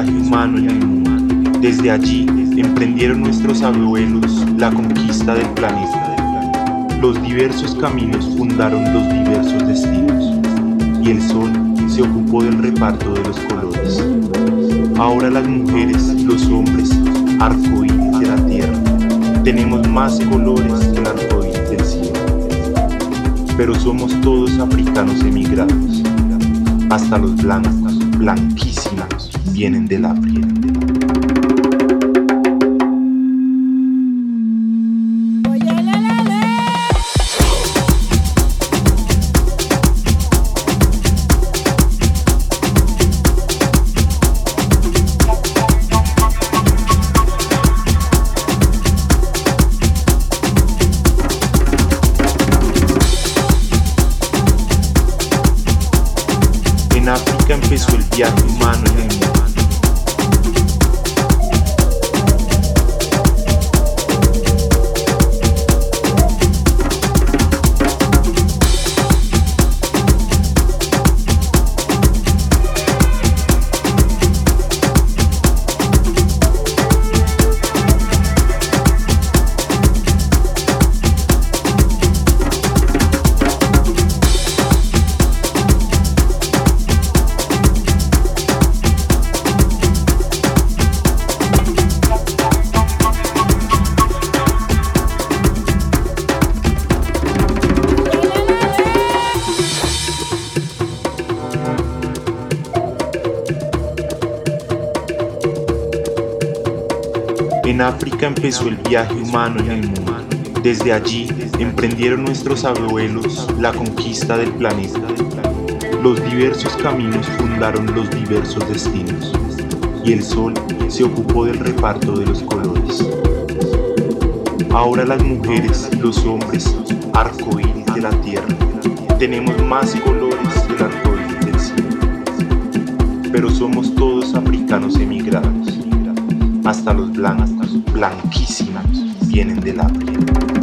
el mundo. Desde allí emprendieron nuestros abuelos la conquista del planeta. Los diversos caminos fundaron los diversos destinos y el sol se ocupó del reparto de los colores. Ahora las mujeres, los hombres, arcoíris de la tierra, tenemos más colores que el arcoíris del cielo. Pero somos todos africanos emigrados, hasta los blancos, blanquísimos, vienen del África. Empezó el viaje humano en el mundo. Desde allí emprendieron nuestros abuelos la conquista del planeta. Los diversos caminos fundaron los diversos destinos y el sol se ocupó del reparto de los colores. Ahora las mujeres, los hombres, arcoíris de la tierra, tenemos más colores que el arcoíris del cielo. Pero somos todos africanos emigrados hasta los blancos, blanquísimos, vienen del África.